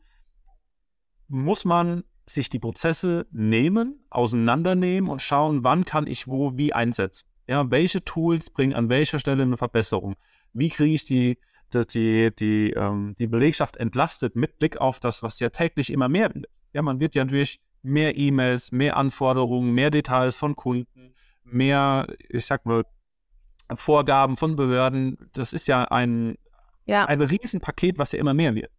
muss man sich die Prozesse nehmen, auseinandernehmen und schauen, wann kann ich wo wie einsetzen. Ja, welche Tools bringen an welcher Stelle eine Verbesserung? Wie kriege ich die, die, die, die, ähm, die Belegschaft entlastet mit Blick auf das, was ja täglich immer mehr wird? Ja, man wird ja durch mehr E-Mails, mehr Anforderungen, mehr Details von Kunden, mehr, ich sag mal, Vorgaben von Behörden. Das ist ja ein, ja. ein Riesenpaket, was ja immer mehr wird.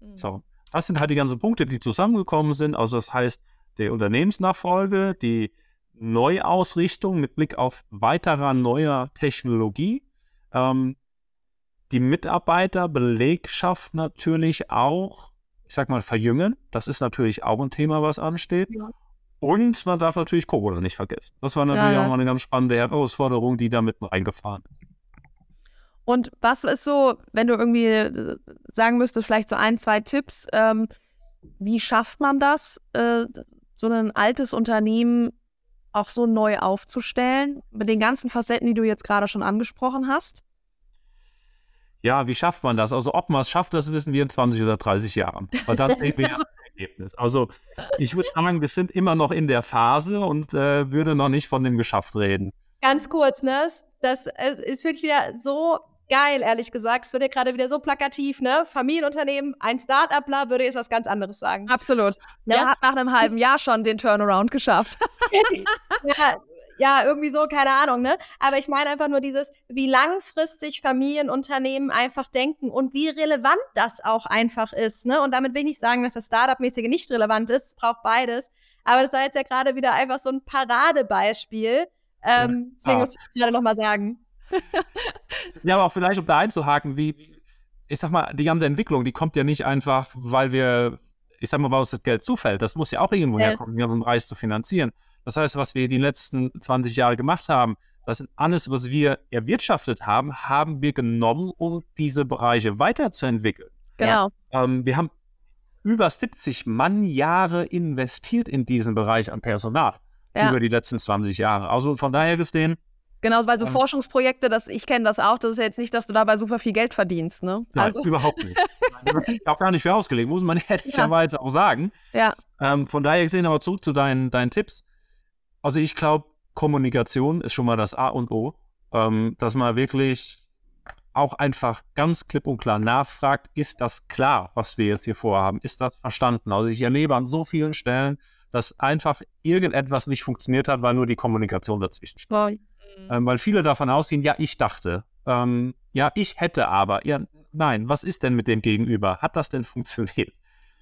Mhm. So. Das sind halt die ganzen Punkte, die zusammengekommen sind. Also das heißt, die Unternehmensnachfolge, die Neuausrichtung mit Blick auf weiterer neuer Technologie, ähm, die Mitarbeiter, Belegschaft natürlich auch, ich sag mal, verjüngen. Das ist natürlich auch ein Thema, was ansteht. Ja. Und man darf natürlich Corona nicht vergessen. Das war natürlich ja, ja. auch mal eine ganz spannende Herausforderung, die da mitten reingefahren ist.
Und was ist so, wenn du irgendwie äh, sagen müsstest, vielleicht so ein, zwei Tipps, ähm, wie schafft man das, äh, so ein altes Unternehmen auch so neu aufzustellen, mit den ganzen Facetten, die du jetzt gerade schon angesprochen hast?
Ja, wie schafft man das? Also ob man es schafft, das wissen wir in 20 oder 30 Jahren. Weil dann sehen wir das [laughs] Ergebnis. Also ich würde sagen, wir sind immer noch in der Phase und äh, würde noch nicht von dem geschafft reden.
Ganz kurz, ne? Das äh, ist wirklich wieder so geil, ehrlich gesagt. Es wird ja gerade wieder so plakativ, ne? Familienunternehmen, ein Start-upler würde jetzt was ganz anderes sagen.
Absolut. Ne? Der hat nach einem halben Jahr schon den Turnaround geschafft.
ja, ja, irgendwie so, keine Ahnung, ne? Aber ich meine einfach nur dieses, wie langfristig Familienunternehmen einfach denken und wie relevant das auch einfach ist, ne? Und damit will ich nicht sagen, dass das Startup-mäßige nicht relevant ist. Es braucht beides. Aber das war jetzt ja gerade wieder einfach so ein Paradebeispiel. Ähm, deswegen ah. muss ich gerade nochmal sagen. [laughs]
ja, aber auch vielleicht, um da einzuhaken, wie, ich sag mal, die ganze Entwicklung, die kommt ja nicht einfach, weil wir, ich sag mal, weil uns das Geld zufällt. Das muss ja auch irgendwo herkommen, um den Preis zu finanzieren. Das heißt, was wir die letzten 20 Jahre gemacht haben, das ist alles, was wir erwirtschaftet haben, haben wir genommen, um diese Bereiche weiterzuentwickeln.
Genau.
Ähm, wir haben über 70 Mannjahre investiert in diesen Bereich an Personal ja. über die letzten 20 Jahre. Also von daher gesehen,
Genau, weil so ähm, Forschungsprojekte, das, ich kenne das auch, das ist ja jetzt nicht, dass du dabei super viel Geld verdienst, ne?
Nein, also. überhaupt nicht. [laughs] auch gar nicht für ausgelegt, muss man ehrlicherweise ja. auch sagen.
Ja.
Ähm, von daher gesehen aber zurück zu deinen, deinen Tipps. Also ich glaube, Kommunikation ist schon mal das A und O, ähm, dass man wirklich auch einfach ganz klipp und klar nachfragt, ist das klar, was wir jetzt hier vorhaben? Ist das verstanden? Also ich erlebe an so vielen Stellen, dass einfach irgendetwas nicht funktioniert hat, weil nur die Kommunikation dazwischen steht. Mhm. Ähm, weil viele davon ausgehen, ja, ich dachte, ähm, ja, ich hätte aber, ja, nein, was ist denn mit dem Gegenüber? Hat das denn [laughs] funktioniert?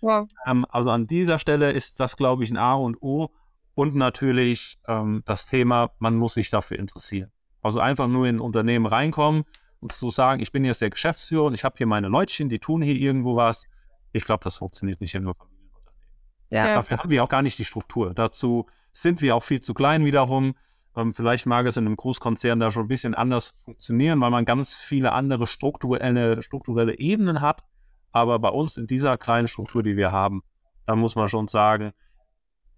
Wow. Ähm, also an dieser Stelle ist das, glaube ich, ein A und O und natürlich ähm, das Thema, man muss sich dafür interessieren. Also einfach nur in ein Unternehmen reinkommen und zu sagen, ich bin jetzt der Geschäftsführer und ich habe hier meine Leutchen, die tun hier irgendwo was. Ich glaube, das funktioniert nicht in nur Familienunternehmen. Ja. Dafür haben wir auch gar nicht die Struktur. Dazu sind wir auch viel zu klein wiederum. Ähm, vielleicht mag es in einem Großkonzern da schon ein bisschen anders funktionieren, weil man ganz viele andere strukturelle, strukturelle Ebenen hat. Aber bei uns in dieser kleinen Struktur, die wir haben, da muss man schon sagen,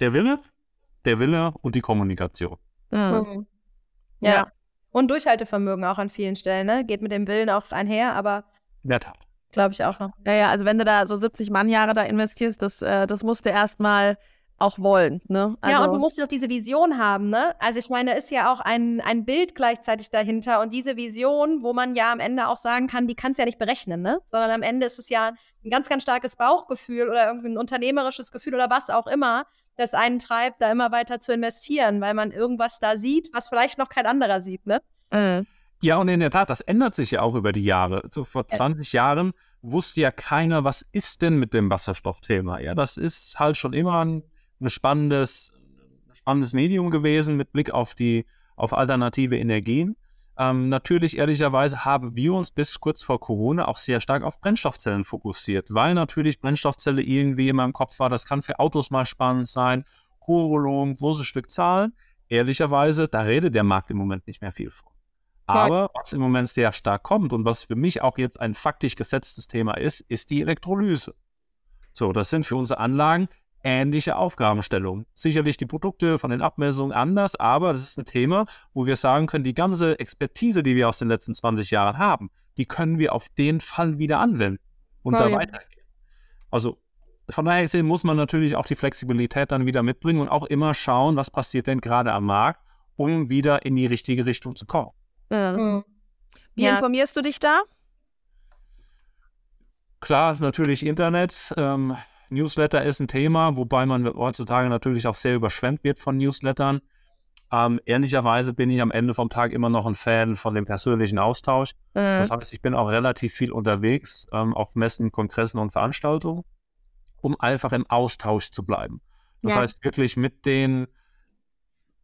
der Wille, der Wille und die Kommunikation.
Mhm. Ja. ja. Und Durchhaltevermögen auch an vielen Stellen, ne? Geht mit dem Willen auch einher, aber.
In der Tat.
Glaube ich auch noch.
Ja, ja, also wenn du da so 70 Mannjahre da investierst, das, äh, das musst du erstmal auch wollen. Ne?
Also, ja, und du musst doch diese Vision haben, ne? Also ich meine, da ist ja auch ein, ein Bild gleichzeitig dahinter und diese Vision, wo man ja am Ende auch sagen kann, die kannst du ja nicht berechnen, ne? Sondern am Ende ist es ja ein ganz, ganz starkes Bauchgefühl oder irgendwie ein unternehmerisches Gefühl oder was auch immer, das einen treibt, da immer weiter zu investieren, weil man irgendwas da sieht, was vielleicht noch kein anderer sieht, ne?
Mhm. Ja, und in der Tat, das ändert sich ja auch über die Jahre. So vor 20 ja. Jahren wusste ja keiner, was ist denn mit dem Wasserstoffthema. Ja, das ist halt schon immer ein ein spannendes, spannendes Medium gewesen mit Blick auf die auf alternative Energien. Ähm, natürlich, ehrlicherweise, haben wir uns bis kurz vor Corona auch sehr stark auf Brennstoffzellen fokussiert, weil natürlich Brennstoffzelle irgendwie immer im Kopf war, das kann für Autos mal spannend sein, hohe Volumen, große Stückzahlen. Ehrlicherweise, da redet der Markt im Moment nicht mehr viel von. Aber was im Moment sehr stark kommt und was für mich auch jetzt ein faktisch gesetztes Thema ist, ist die Elektrolyse. So, das sind für unsere Anlagen ähnliche Aufgabenstellung. Sicherlich die Produkte von den Abmessungen anders, aber das ist ein Thema, wo wir sagen können, die ganze Expertise, die wir aus den letzten 20 Jahren haben, die können wir auf den Fall wieder anwenden und oh, da ja. weitergehen. Also von daher gesehen muss man natürlich auch die Flexibilität dann wieder mitbringen und auch immer schauen, was passiert denn gerade am Markt, um wieder in die richtige Richtung zu kommen.
Mhm. Wie ja. informierst du dich da?
Klar, natürlich Internet. Ähm, Newsletter ist ein Thema, wobei man heutzutage natürlich auch sehr überschwemmt wird von Newslettern. Ähm, ehrlicherweise bin ich am Ende vom Tag immer noch ein Fan von dem persönlichen Austausch. Mhm. Das heißt, ich bin auch relativ viel unterwegs ähm, auf Messen, Kongressen und Veranstaltungen, um einfach im Austausch zu bleiben. Das ja. heißt, wirklich mit den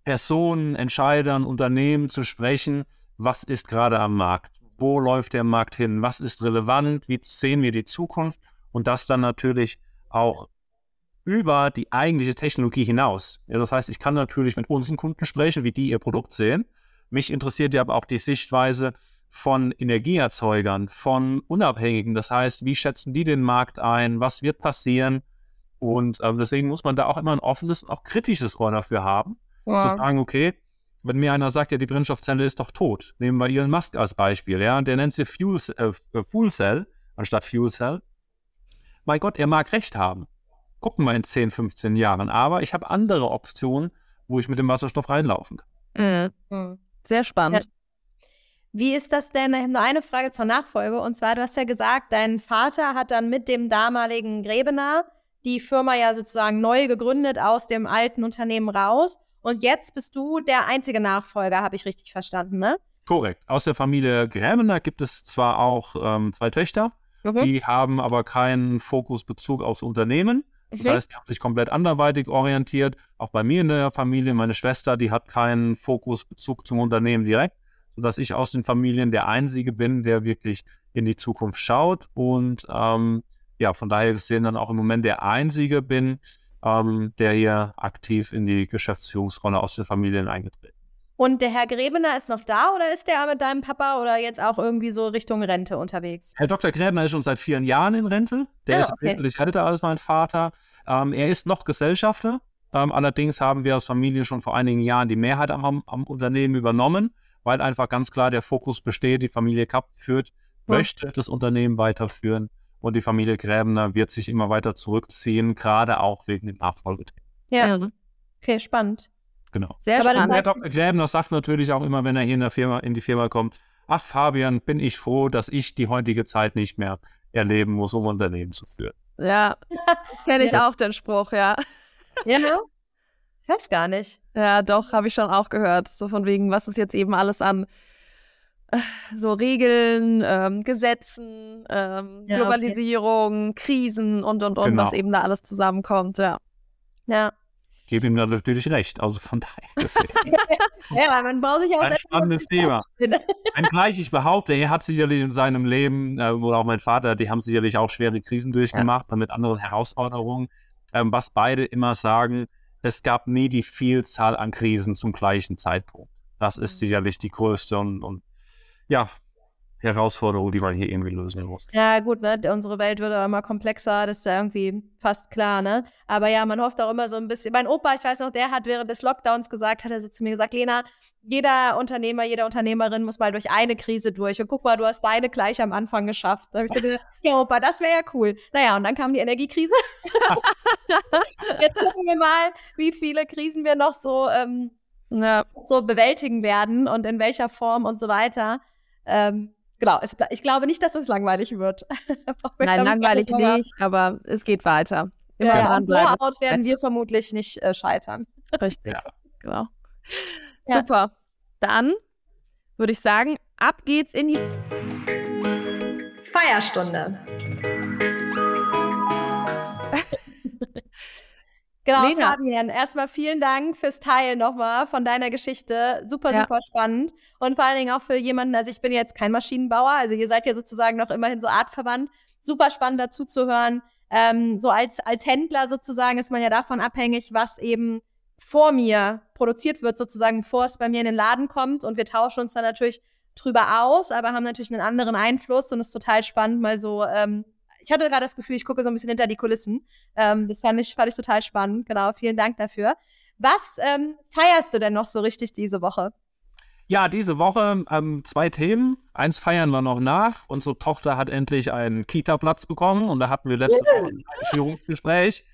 Personen, Entscheidern, Unternehmen zu sprechen, was ist gerade am Markt? Wo läuft der Markt hin? Was ist relevant? Wie sehen wir die Zukunft? Und das dann natürlich auch über die eigentliche Technologie hinaus. Ja, das heißt, ich kann natürlich mit unseren Kunden sprechen, wie die ihr Produkt sehen. Mich interessiert ja aber auch die Sichtweise von Energieerzeugern, von Unabhängigen. Das heißt, wie schätzen die den Markt ein? Was wird passieren? Und äh, deswegen muss man da auch immer ein offenes und auch kritisches Ohr dafür haben. Ja. Zu sagen, okay, wenn mir einer sagt, ja, die Brennstoffzelle ist doch tot, nehmen wir Elon Musk als Beispiel, ja, der nennt sie Fuel, äh, Fuel Cell anstatt Fuel Cell mein Gott, er mag recht haben. Gucken wir in 10, 15 Jahren. Aber ich habe andere Optionen, wo ich mit dem Wasserstoff reinlaufen kann.
Mhm. mhm. Sehr spannend. Ja.
Wie ist das denn? Nur eine Frage zur Nachfolge. Und zwar, du hast ja gesagt, dein Vater hat dann mit dem damaligen Gräbener die Firma ja sozusagen neu gegründet aus dem alten Unternehmen raus. Und jetzt bist du der einzige Nachfolger, habe ich richtig verstanden, ne?
Korrekt. Aus der Familie Gräbener gibt es zwar auch ähm, zwei Töchter, Mhm. Die haben aber keinen Fokusbezug aufs Unternehmen. Das mhm. heißt, die haben sich komplett anderweitig orientiert. Auch bei mir in der Familie, meine Schwester, die hat keinen Fokusbezug zum Unternehmen direkt, sodass ich aus den Familien der Einzige bin, der wirklich in die Zukunft schaut. Und ähm, ja, von daher gesehen dann auch im Moment der Einzige bin, ähm, der hier aktiv in die Geschäftsführungsrolle aus den Familien eingetreten
und der Herr Gräbener ist noch da oder ist der mit deinem Papa oder jetzt auch irgendwie so Richtung Rente unterwegs?
Herr Dr. Gräbener ist schon seit vielen Jahren in Rente. Der oh, ist okay. wesentlich älter als mein Vater. Ähm, er ist noch Gesellschafter. Ähm, allerdings haben wir als Familie schon vor einigen Jahren die Mehrheit am, am, Unternehmen übernommen, weil einfach ganz klar der Fokus besteht, die Familie Kapp führt, hm. möchte das Unternehmen weiterführen und die Familie Gräbener wird sich immer weiter zurückziehen, gerade auch wegen dem Nachfolgethema.
Ja, okay, spannend.
Genau.
Sehr Aber spannend.
Herr Dr. Gräbner sagt natürlich auch immer, wenn er hier in, der Firma, in die Firma kommt, ach Fabian, bin ich froh, dass ich die heutige Zeit nicht mehr erleben muss, um Unternehmen zu führen.
Ja, das kenne ich ja. auch, den Spruch, ja.
Ja, ne? Ich weiß gar nicht.
Ja, doch, habe ich schon auch gehört. So von wegen, was ist jetzt eben alles an äh, so Regeln, ähm, Gesetzen, ähm, ja, Globalisierung, okay. Krisen und, und, und, genau. was eben da alles zusammenkommt, ja.
Ja
gebe ihm da natürlich recht. Also von daher. [laughs]
ja, weil man braucht sich auch [laughs]
ein spannendes Thema. Wenngleich ich behaupte, er hat sicherlich in seinem Leben, äh, oder auch mein Vater, die haben sicherlich auch schwere Krisen durchgemacht, ja. mit anderen Herausforderungen. Ähm, was beide immer sagen, es gab nie die Vielzahl an Krisen zum gleichen Zeitpunkt. Das ist mhm. sicherlich die größte und, und ja, Herausforderung, die man hier irgendwie lösen muss.
Ja, gut, ne? Unsere Welt wird auch immer komplexer, das ist ja irgendwie fast klar, ne? Aber ja, man hofft auch immer so ein bisschen. Mein Opa, ich weiß noch, der hat während des Lockdowns gesagt, hat er so zu mir gesagt, Lena, jeder Unternehmer, jede Unternehmerin muss mal durch eine Krise durch. Und guck mal, du hast beide gleich am Anfang geschafft. Da habe ich so gesagt, ja, Opa, das wäre ja cool. Naja, und dann kam die Energiekrise. [laughs] Jetzt gucken wir mal, wie viele Krisen wir noch so, ähm, ja. so bewältigen werden und in welcher Form und so weiter. Ähm, genau, es, ich glaube nicht, dass es langweilig wird. [laughs]
Nein, langweilig nicht, aber es geht weiter.
Immer ja, dranbleiben. Blowout werden wir vermutlich nicht äh, scheitern. [laughs]
Richtig, ja. genau. Ja. Super. Dann würde ich sagen, ab geht's in die
Feierstunde. Genau, Lena. Fabian, erstmal vielen Dank fürs Teilen nochmal von deiner Geschichte. Super, ja. super spannend. Und vor allen Dingen auch für jemanden, also ich bin jetzt kein Maschinenbauer, also ihr seid ja sozusagen noch immerhin so artverwandt. Super spannend dazu zu hören. Ähm, so als, als Händler sozusagen ist man ja davon abhängig, was eben vor mir produziert wird, sozusagen, bevor es bei mir in den Laden kommt. Und wir tauschen uns dann natürlich drüber aus, aber haben natürlich einen anderen Einfluss und es ist total spannend, mal so ähm, ich hatte gerade das Gefühl, ich gucke so ein bisschen hinter die Kulissen. Ähm, das fand ich, fand ich total spannend. Genau, vielen Dank dafür. Was ähm, feierst du denn noch so richtig diese Woche?
Ja, diese Woche ähm, zwei Themen. Eins feiern wir noch nach. Unsere Tochter hat endlich einen Kita-Platz bekommen und da hatten wir letzte Woche ein Einführungsgespräch,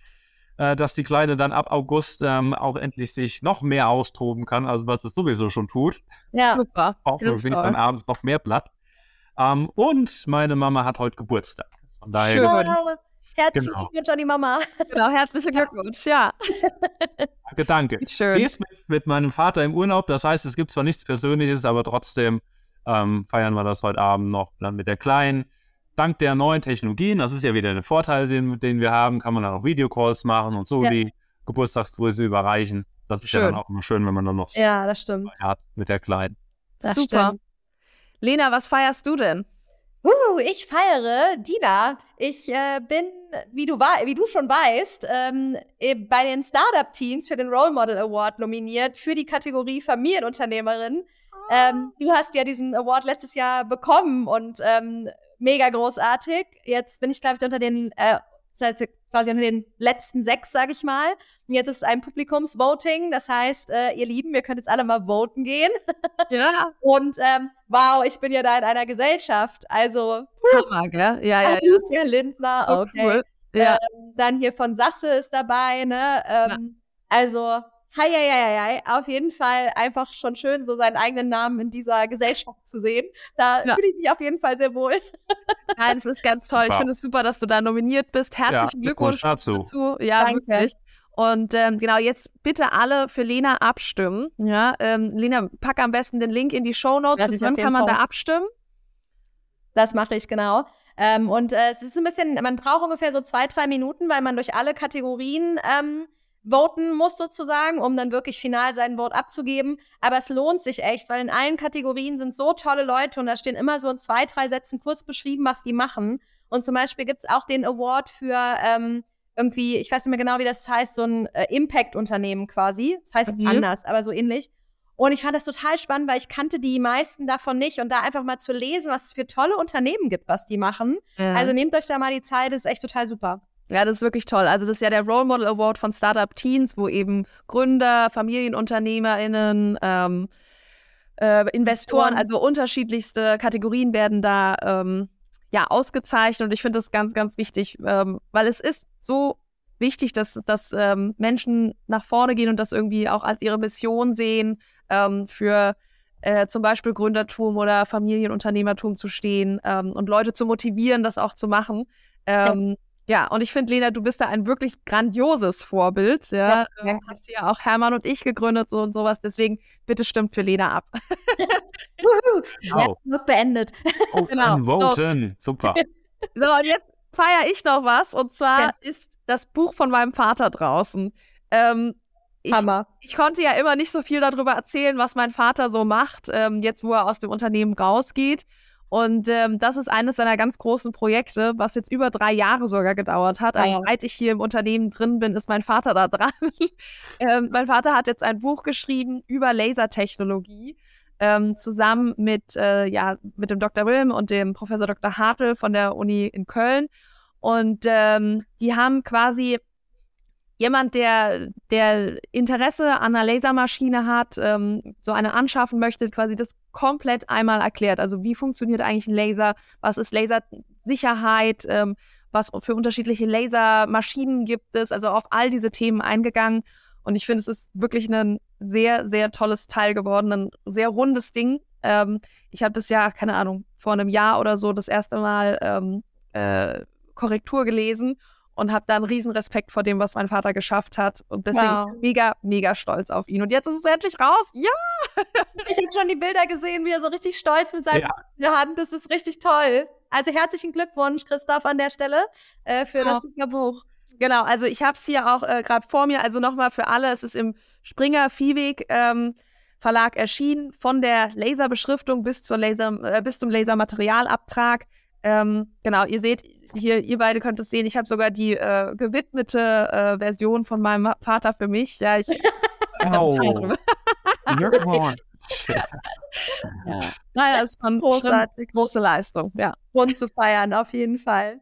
äh, dass die Kleine dann ab August ähm, auch endlich sich noch mehr austoben kann, also was es sowieso schon tut.
Ja, super.
Auch wir sind dann abends noch mehr platt. Ähm, und meine Mama hat heute Geburtstag.
Von daher Schön. Herzlichen genau. Glückwunsch an die Mama.
Genau, herzlichen Glückwunsch, ja. [laughs]
Danke, danke. Schön. Sie ist mit, mit, meinem Vater im Urlaub, das heißt, es gibt zwar nichts Persönliches, aber trotzdem ähm, feiern wir das heute Abend noch dann mit der Kleinen. Dank der neuen Technologien, das ist ja wieder der Vorteil, den, den wir haben, kann man dann auch Videocalls machen und so ja. die Geburtstagsgröße überreichen. Das ist schön. ja dann auch immer schön, wenn man dann noch so
ja, das stimmt.
hat mit der Kleinen.
Das Super. Stimmt. Lena, was feierst du denn?
Uh, ich feiere Dina. Ich äh, bin, wie du, wie du schon weißt, ähm, bei den Startup-Teams für den Role Model Award nominiert für die Kategorie Familienunternehmerin. Oh. Ähm, du hast ja diesen Award letztes Jahr bekommen und ähm, mega großartig. Jetzt bin ich, glaube ich, unter den äh, quasi unter den letzten sechs, sage ich mal. Und jetzt ist es ein Publikumsvoting. Das heißt, äh, ihr Lieben, ihr könnt jetzt alle mal voten gehen. [laughs]
Ja.
Und ähm, wow, ich bin ja da in einer Gesellschaft. Also,
Hammer, gell? Ja, ja.
Alicia Lindner, okay. Cool. Ja. Ähm, dann hier von Sasse ist dabei, ne? Ähm, also, Hei, hei, hei, hei. Auf jeden Fall einfach schon schön, so seinen eigenen Namen in dieser Gesellschaft zu sehen. Da ja. fühle ich mich auf jeden Fall sehr wohl. [laughs]
Nein, es ist ganz toll. Super. Ich finde es super, dass du da nominiert bist. Herzlichen ja, Glückwunsch dazu. dazu. Ja, Danke. wirklich. Und ähm, genau, jetzt bitte alle für Lena abstimmen. Ja, ähm, Lena, pack am besten den Link in die Show Notes. Bis wann kann man Fall. da abstimmen?
Das mache ich genau. Ähm, und äh, es ist ein bisschen, man braucht ungefähr so zwei, drei Minuten, weil man durch alle Kategorien ähm, voten muss sozusagen, um dann wirklich final sein Vote abzugeben. Aber es lohnt sich echt, weil in allen Kategorien sind so tolle Leute und da stehen immer so in zwei, drei Sätzen kurz beschrieben, was die machen. Und zum Beispiel gibt es auch den Award für ähm, irgendwie, ich weiß nicht mehr genau, wie das heißt, so ein äh, Impact-Unternehmen quasi. Das heißt mhm. anders, aber so ähnlich. Und ich fand das total spannend, weil ich kannte die meisten davon nicht. Und da einfach mal zu lesen, was es für tolle Unternehmen gibt, was die machen. Ja. Also nehmt euch da mal die Zeit, das ist echt total super.
Ja, das ist wirklich toll. Also das ist ja der Role Model Award von Startup Teens, wo eben Gründer, FamilienunternehmerInnen, ähm, äh, Investoren, also unterschiedlichste Kategorien werden da ähm, ja ausgezeichnet. Und ich finde das ganz, ganz wichtig, ähm, weil es ist so wichtig, dass, dass ähm, Menschen nach vorne gehen und das irgendwie auch als ihre Mission sehen, ähm, für äh, zum Beispiel Gründertum oder Familienunternehmertum zu stehen ähm, und Leute zu motivieren, das auch zu machen. Ja. Ja, und ich finde, Lena, du bist da ein wirklich grandioses Vorbild. Ja, ja, ja. hast ja auch Hermann und ich gegründet so und sowas. Deswegen bitte stimmt für Lena ab. [laughs]
ja, wird beendet.
Oh, [laughs] genau. Voten. So. Super.
So, und jetzt feiere ich noch was. Und zwar ja. ist das Buch von meinem Vater draußen. Ähm, ich,
Hammer.
Ich konnte ja immer nicht so viel darüber erzählen, was mein Vater so macht, ähm, jetzt wo er aus dem Unternehmen rausgeht. Und ähm, das ist eines seiner ganz großen Projekte, was jetzt über drei Jahre sogar gedauert hat. Also seit ich hier im Unternehmen drin bin, ist mein Vater da [laughs] dran. ähm, mein Vater hat jetzt ein Buch geschrieben über Lasertechnologie. ähm, zusammen mit, äh, ja, mit dem Dr. Wilm und dem Professor Dr. Hartl von der Uni in Köln. Und ähm, die haben quasi jemand, der, der Interesse an einer Lasermaschine hat, ähm, so eine anschaffen möchte, quasi das komplett einmal erklärt. Also wie funktioniert eigentlich ein Laser? Was ist Lasersicherheit? Ähm, was für unterschiedliche Lasermaschinen gibt es? Also auf all diese Themen eingegangen. Und ich finde, es ist wirklich ein sehr, sehr tolles Teil geworden, ein sehr rundes Ding. Ähm, ich habe das ja, keine Ahnung, vor einem Jahr oder so das erste Mal ähm, äh, Korrektur gelesen und habe da einen riesen Respekt vor dem, was mein Vater geschafft hat. Und deswegen wow. mega, mega stolz auf ihn. Und jetzt ist es endlich raus. Ja!
ich habe schon die Bilder gesehen, wie er so richtig stolz mit seinem ja. Hand. Das ist richtig toll. Also herzlichen Glückwunsch, Christoph, an der Stelle äh, für ja. das Buch.
Genau, also ich habe es hier auch äh, gerade vor mir. Also nochmal für alle, es ist im Springer Viehweg ähm, Verlag erschienen, von der Laserbeschriftung bis, zur Laser, äh, bis zum Lasermaterialabtrag. Ähm, genau, ihr seht, hier, ihr beide könnt es sehen, ich habe sogar die äh, gewidmete äh, Version von meinem Vater für mich. Ja, ich, [laughs] ich oh. drüber. [laughs] ja. Naja, ist schon großartig. große Leistung, ja.
Grund zu feiern, auf jeden Fall.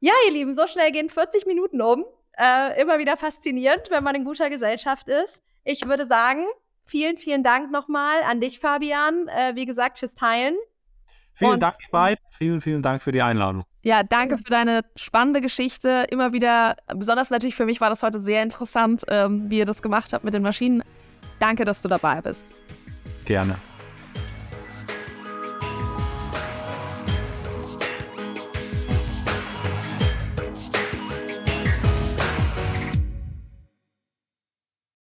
Ja, ihr Lieben, so schnell gehen 40 Minuten um. Äh, immer wieder faszinierend, wenn man in guter Gesellschaft ist. Ich würde sagen, vielen, vielen Dank nochmal an dich, Fabian. Äh, wie gesagt, fürs Teilen.
Vielen Und Dank, ihr beiden. Vielen, vielen Dank für die Einladung.
Ja, danke für deine spannende Geschichte. Immer wieder, besonders natürlich für mich war das heute sehr interessant, ähm, wie ihr das gemacht habt mit den Maschinen. Danke, dass du dabei bist.
Gerne.